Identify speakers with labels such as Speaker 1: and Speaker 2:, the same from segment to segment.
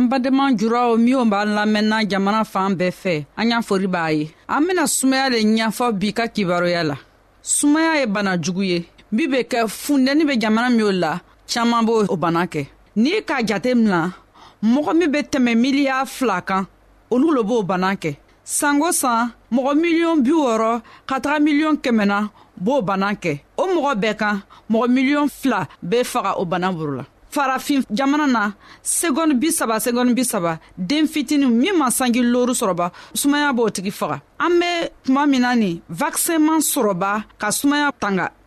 Speaker 1: an
Speaker 2: badenma juraw minw b'an lamɛnna jamana fan bɛɛ fɛ an y'a fori b'a ye an bena sumaya le ɲafɔ bi ka kibaruya la sumaya ye bana jugu ye bi be kɛ fundɛni be jamana minw la caaman b'o o bana kɛ n'i k'a jate mina mɔgɔ min be tɛmɛ miliya fila kan olu lo b'o bana kɛ sanko san mɔgɔ miliyɔn bi wɔɔrɔ ka taga miliyɔn kɛmɛ na b'o bana kɛ o mɔgɔ bɛɛ kan mɔgɔ miliyɔn fila bɛ faga o bana buru la farafin jamana na segɔni bi saba segɔni bi saba den fitini min ma sanji loru sɔrɔba sumaya b'o tigi faga an be tuma min na nin vakisɛnman sɔrɔba ka sumaya tanga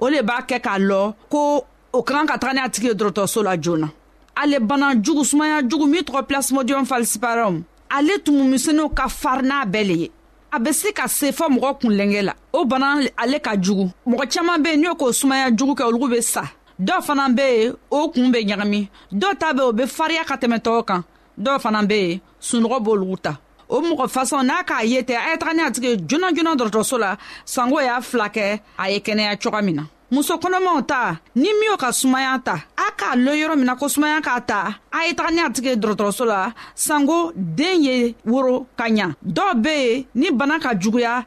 Speaker 2: o le b'a kɛ k'a lɔ ko o ka kan ka taga ni a tigi ye dɔrɔtɔrɔso la joona ale bana jugu sumaya jugu min tɔgɔ plasmodium falciparum ale tumu misɛnninw ka farin n'a bɛɛ le ye a bɛ se ka se fɔ mɔgɔ kunlɛnkɛ la o bana ale ka jugu mɔgɔ caman bɛ yen n'o k'o sumaya jugu kɛ olu bɛ sa dɔw fana bɛ yen o kun bɛ ɲagami dɔw ta bɛ o bɛ fariya ka tɛmɛ tɔw kan dɔw fana bɛ yen sunɔgɔ b'olu ta o mɔgɔ fasɔn n'a k'a ye tɛ a ye taga ni a tigi joona joona dɔgɔtɔrɔso la sanko y'a fila kɛ a ye kɛnɛya cogoya min na muso kɔnɔmaw ta ni min y'o ka sumaya ta a k'a lo yɔrɔ min na ko sumaya k'a ta a ye taga ni a tigi dɔgɔtɔrɔso la sanko den ye woro ka ɲa dɔw be yen ni bana ka juguya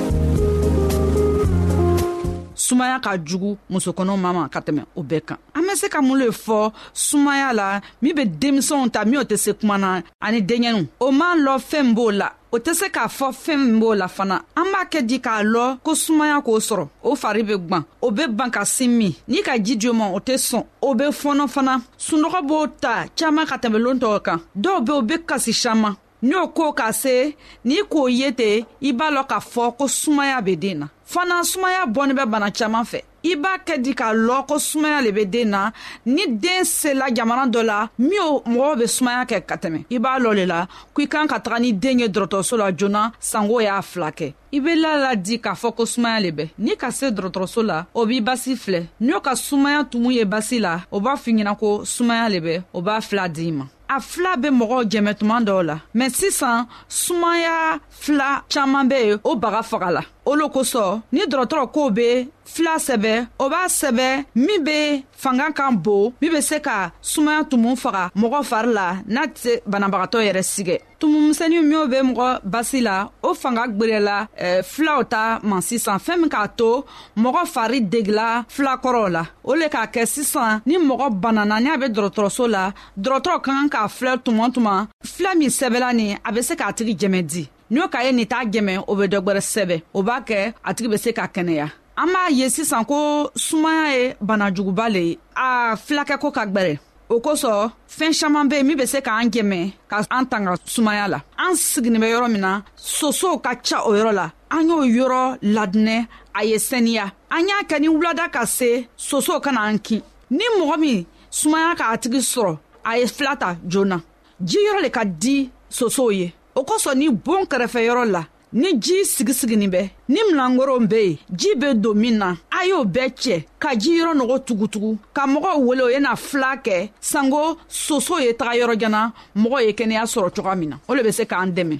Speaker 2: sumaya ka jugu musokɔnɔ ma ma ka tɛmɛ o bɛɛ kan an bɛ se ka mun le fɔ sumaya la min bɛ denmisɛnw ta min o tɛ se kuma na ani denkɛninw o man lɔ fɛn b'o la o tɛ se k'a fɔ fɛn min b'o la fana an b'a kɛ di k'a lɔ ko sumaya k'o sɔrɔ o fari bɛ gwan o bɛ ban ka sin min ni ka ji jo ma o tɛ sɔn o bɛ fɔɔnɔ fana sunɔgɔ b'o ta caman ka tɛmɛ lon tɔw kan dɔw bɛ o bɛ kasi caman n'o ko ka se n'i k'o ye ten i b'a lɔn k'a fɔ ko sumaya be den na fana sumaya bɔni bɛ bana caaman fɛ i b'a kɛ di k'a lɔn ko sumaya le be den na ni den sela jamana dɔ la min o mɔgɔw be sumaya kɛ ka tɛmɛ i b'a lɔ le la ko i kan ka taga ni den ye dɔrɔtɔrɔso la joona sango y'a fila kɛ i be la la di k'a fɔ ko sumaya le bɛ ni ka se dɔrɔtɔrɔso la o b'i basi filɛ n'o ka sumaya tumu ye basi la o b'a f'i ɲɛna ko sumaya le bɛ o b'a fila d'i ma a fila bɛ mɔgɔw jɛmɛ tuma dɔw la mɛ sisan sumaya fila caaman be yen o baga faga la o lo kosɔn ni dɔrɔtɔrɔ kow be fila sɛbɛ o b'a sɛbɛ min be fanga kan bon min be se ka sumaya tumu faga mɔgɔ fari la n'a tɛ banabagatɔ yɛrɛ sigɛ tumumisɛnninw minw bɛ mɔgɔ basi la o fanga gwerela eh, filaw ta ma sisan fɛɛn min k'a to mɔgɔ fari degila fila kɔrɔw la o le k'a kɛ sisan ni mɔgɔ banana ni a bɛ dɔgɔtɔrɔso la dɔgɔtɔrɔ ka kan k'a filɛ tuma tuma fila min sɛbɛla nin a bɛ se k'a tigi jɛmɛ di n'o ka ye nin t'a jɛmɛ o bɛ dɔ gwɛrɛ sɛbɛ o b'a kɛ a tigi bɛ se ka kɛnɛya an b'a ye sisan ko sumaya ye bana juguba le ye a filakɛ ko ka gwɛrɛ o kosɔn fɛɛn saman be min be se k'an jɛmɛ ka an tanga sumaya la an siginin bɛ yɔrɔ min na sosow ka ca o yɔrɔ la an y'o yɔrɔ ladinɛ a ye sɛniya an y'a kɛ ni wulada ka se sosow ka na an kin ni mɔgɔ min sumaya k'a tigi sɔrɔ a ye fila ta joona ji yɔrɔ le ka di sosow ye o kosɔn ni boon kɛrɛfɛ yɔrɔ la ni ji sigisiginin bɛ ni milangoron be yen ji be don min na a y'o bɛɛ cɛ ka ji yɔrɔ nɔgɔ tugutugu ka mɔgɔw wele o ye na fila kɛ sanko soso ye taga yɔrɔ jana mɔgɔ ye kɛnɛya sɔrɔ cogoya min na o le be se k'an dɛmɛ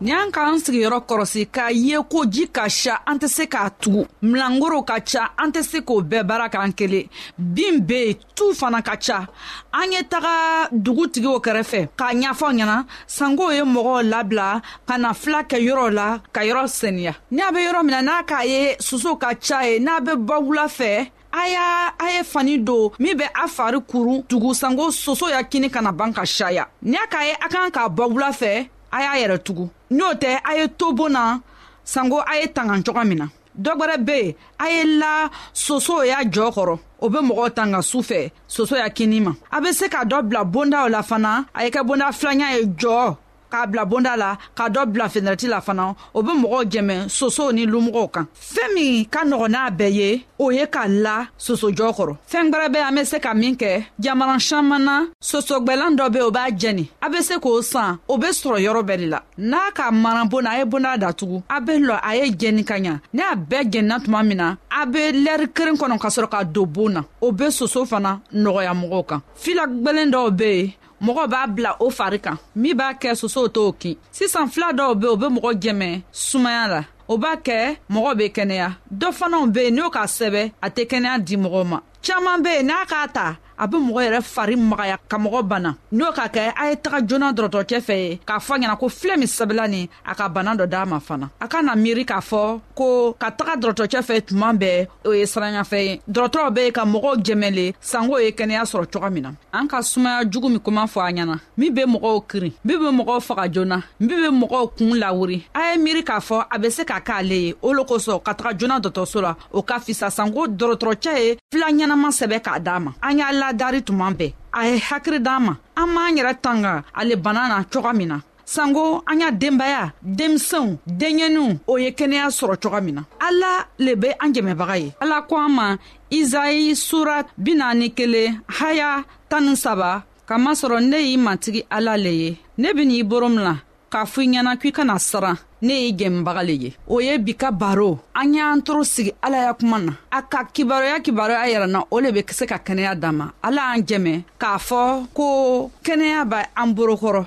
Speaker 2: ni an k'an sigiyɔrɔ kɔrɔsi k'a ye ko ji ka ca an tɛ se k'a tugu milangoro ka ca an tɛ se k'o bɛɛ baara k'an kelen bin be yen tu fana ka ca an ye taga dugutigiw kɛrɛfɛ k'a ɲafɔ ɲɛna sanko ye mɔgɔw labila ka na fila kɛ yɔrɔ la ka yɔrɔ sɛniya n'a be yɔrɔ min na n'a k'a ye soso ka ca ye n'a be bɔ wula fɛ a y'a a ye fani don min bɛ a fari kurun tugu sanko soso ya kini kana ban ka saya ni a k'a ye a kan k'a bɔbula fɛ a y'a yɛrɛ tugu n'o tɛ a ye to bon na sanko a ye tangan cogoya min na dɔ gwɛrɛ be yen a ye la soso y'a jɔɔ kɔrɔ o be mɔgɔw tanga su fɛ soso ya kini ma a be se ka dɔ bila bondaw la fana a ye kɛ bonda filanya ye jɔɔ k'a bila bonda la ka dɔ bila fenɛrɛti la fana o be mɔgɔw jɛmɛ sosow ni lumɔgɔw kan fɛɛn min ka nɔgɔn n'a bɛɛ ye o ye ka la sosojɔ kɔrɔ fɛɛn gwɛrɛ bɛ an be se ka min kɛ jamana saman na sosogwɛlan dɔ be o b'a jɛni a be se k'o san o be sɔrɔ yɔrɔ bɛɛ de la n'a ka maran bon a ye bonda datugu a be lɔ a ye jɛni ka ɲa ni a bɛɛ jɛnina tuma min na a be lɛri keren kɔnɔ ka sɔrɔ ka don bon na o be soso fana nɔgɔya mɔgɔw kan fila gwɛlen dɔw be yen mɔgɔ b'a bila o fari kan min b'a kɛ sosow t'o kin sisan fila dɔw be o be mɔgɔ jɛmɛ sumaya la o b'a kɛ mɔgɔ be kɛnɛya dɔ fanaw be yen n'o k'a sɛbɛ a tɛ kɛnɛya di mɔgɔw ma caaman be yen n'a k'a ta a be mɔgɔ yɛrɛ fari magaya ka mɔgɔ bana n'o ka kɛ a ye taga joona dɔrɔtɔrɔcɛ fɛ ye k'a fɔ ɲɛna ko filɛ min sɛbɛla nin a ka bana dɔ d'a ma fana a ka na miiri k'a fɔ ko ka taga dɔrɔtɔrɔcɛ fɛ tuma bɛɛ o ye siranyafɛn ye dɔrɔtɔrɔ be ka mɔgɔw jɛmɛle sanko ye kɛnɛya sɔrɔ coga min na an ka sumaya jugu min kuma fɔ a ɲɛna min be mɔgɔw kirin min be mɔgɔw faga joona min be mɔgɔw kuun lawuri a ye miiri k'a fɔ a be se ka k'ale ye o lo kosɔn ka taga joona dɔtɔrɔso la o ka fisa sanko dɔrɔtɔrɔcɛ ye fila ɲɛnama sɛbɛ k'a daa ma an y'a ladari tuma bɛɛ a ye hakiri d'an ma an b'an yɛrɛ tanga ale bana na coga min na sanko an y'a denbaya denmisɛnw denɲɛninw o ye kɛnɛya sɔrɔ coga min na ala le be an jɛmɛbaga ye ala ko an ma izayi sura bi naani kelen haya tan ni saba kamasɔrɔ ne y'i matigi ala le ye ne bɛ n'i boro min la k'a fɔ i ɲɛna k'i kana siran ne ye jɛmɛbaga le ye o ye bi ka baro an y'an toro sigi ala ya kuma na a ka kibaruya kibaruya yɛrɛ na o le be se ka kɛnɛya dan ma ala y'an jɛmɛ k'a fɔ ko kɛnɛya b' an borokɔrɔ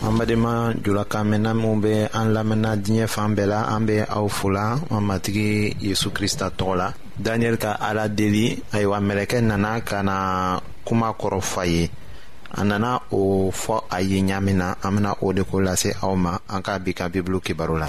Speaker 2: an
Speaker 3: badenma julakan mɛnna minw be an lamɛnna diɲɛ fan bɛɛ la an be aw fola an matigi yezu krista tɔgɔ la daniyɛli ka ala deli ayiwa mɛlɛkɛ nana ka na kuma kɔrɔ fa ye a nana o fɔ a ye ɲaamin na an bena o de ko lase aw ma an k'a bi ka bibulu kibaru la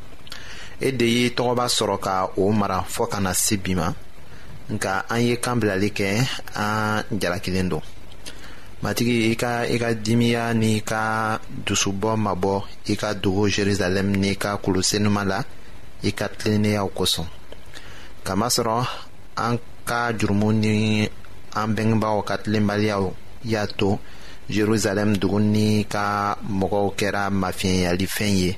Speaker 3: e de ye tɔgɔba sɔrɔ ka o mara fɔɔ ka na se bi ma nka an ye kan bilali kɛ an jalakilen don matigi i ka i ka dimiya n'i ka dusubɔ mabɔ i ka dogo jerusalɛm n'i ka kulu senuma la i ka tilenneyaw kosɔn kamasɔrɔ an ka jurumu ni an bɛngebaaw ka tilenbaliyaw y'a to jerusalɛm dugu ni ka mɔgɔw kɛra mafiɲɛyalifɛn ye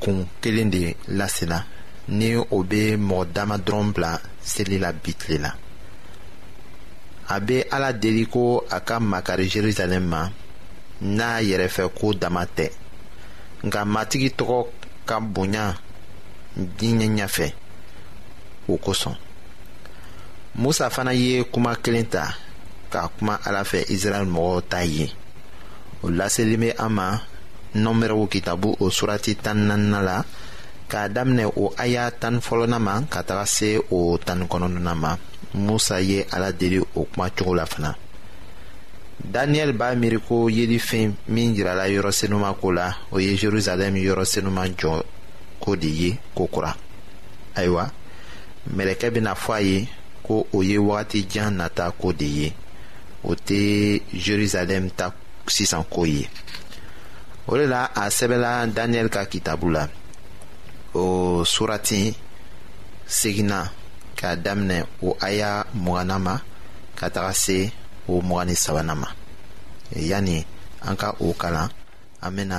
Speaker 3: kun kelen de lasela ni o bɛ mɔgɔ dama dɔrɔn bila seli la bi tile la a bɛ ala deli ko a ka makari jerusalem ma n'a yɛrɛfɛ ko dama tɛ nka matigi tɔgɔ ka bonya diɲɛ ɲɛfɛ o kosɔn musa fana ye kuma kelen ta ka kuma ala fɛ israɛl mɔgɔw ta ye o laseli bɛ an ma nɔnbɛrɛw kitabu o surati tan nanina la k'a daminɛ o aya tan fɔlɔna ma ka taga se o tan kɔnɔnɔna ma musa ye ala deli o kuma cogo la fana daniyɛli b'a miiri ko yelifɛn min jirala yɔrɔ senuma ko la o ye jerusalɛm yɔrɔ senuma jɔ ko de ye ko kura ayiwa mɛlɛkɛ bɛna fɔ a ye ko o ye wagati jan nata ko de ye o tɛ jerusalɛm ta sisan ko ye o de la a sɛbɛla daniyɛli ka kitabu la o surati seginna k'a daminɛ o aya mugana ma ka taga se o mugani sabana ma yanni an ka o kalan an bɛna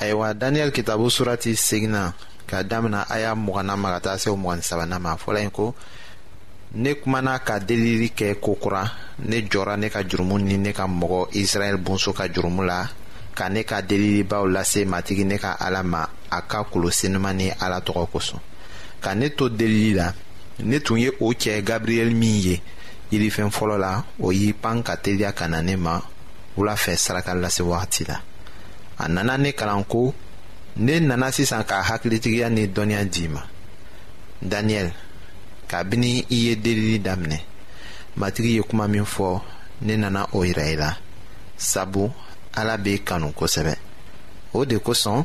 Speaker 3: ayiwa daniyɛli kitabu surati seginna ka damina a y'a mugana ma ka taa se mugan sabanan ma fɔlɔ in ko ne kumana ka delili kɛ ko kura ne jɔra ne ka jurumu ni ne ka mɔgɔ israɛl bonso ka jurumu la ka ne ka delilibaw lase matigi ne ka ala ma a ka kolo senuma ni ala tɔgɔ kosɔn ka ne to delili la ne tun ye o cɛ gabriyɛli min ye yirifɛn fɔlɔ la o y'i pan ka teliya ka na ne ma wula fɛ saraka lase wagati la a nana ne kalan ko ne nana sisan ka hakilitigiya ni dɔnniya d'i ma daniyɛli kabini i ye delili daminɛ matigi ye kuma min fɔ ne nana o yira i la sabu ala b'i kanu kosɛbɛ o de kosɔn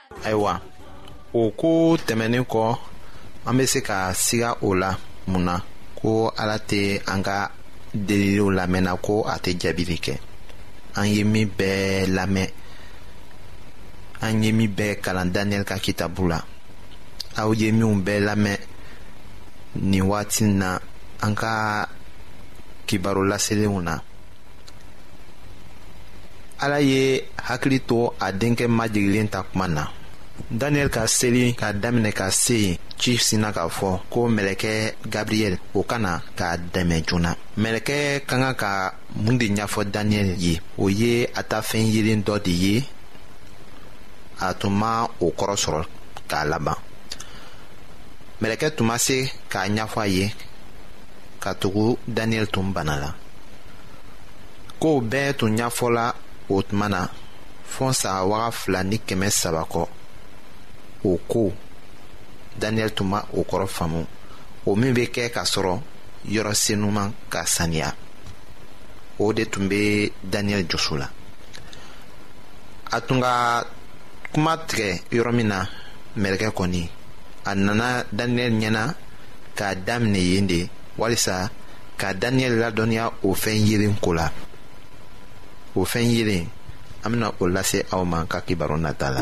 Speaker 3: ayiwa o ko tɛmɛnen kɔ an bɛ se ka siga o la mun na ko ala tɛ an ka deliliw lamɛnna ko a tɛ jaabili kɛ an ye min bɛɛ lamɛn an ye min bɛɛ kalan daniyɛli ka kitabu la aw ye minnu bɛɛ lamɛn nin waati in na an ka kibaru laselenw na ala ye hakili to a denkɛ majigilen ta kuma na daniyɛli ka seli k'a daminɛ ka se yen ci sinna k'a fɔ ko mɛlɛkɛ gabriyɛli o ka na k'a dɛmɛ joona mɛlɛkɛ ka kan ka mun de ɲɛfɔ daniyɛli ye o ye a ta fɛn yelen dɔ de ye a tun ma o kɔrɔ sɔrɔ k'a laban mɛlɛkɛ tun ma se k'a ɲɛfɔ a ye katugu daniyɛli tun bana la kow bɛɛ tun ɲɛfɔla o tuma na fɔ saga waga fila ni kɛmɛ saba kɔ o ko daniyɛli tun ma o kɔrɔ faamu o min bɛ kɛ ka sɔrɔ yɔrɔ senuman ka saniya o de tun bɛ daniyɛli jɔso la a tun ka kuma tigɛ yɔrɔ min na mɛlɛkɛ kɔni a nana daniyɛli ɲɛna k'a daminɛ yen de walisa ka daniyɛli ladɔnniya o fɛn yelen ko la o fɛn yelen an bena o lase aw ma ka kibaru nata la